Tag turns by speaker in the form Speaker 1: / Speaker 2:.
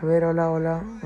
Speaker 1: a ver, hola, hola, hola.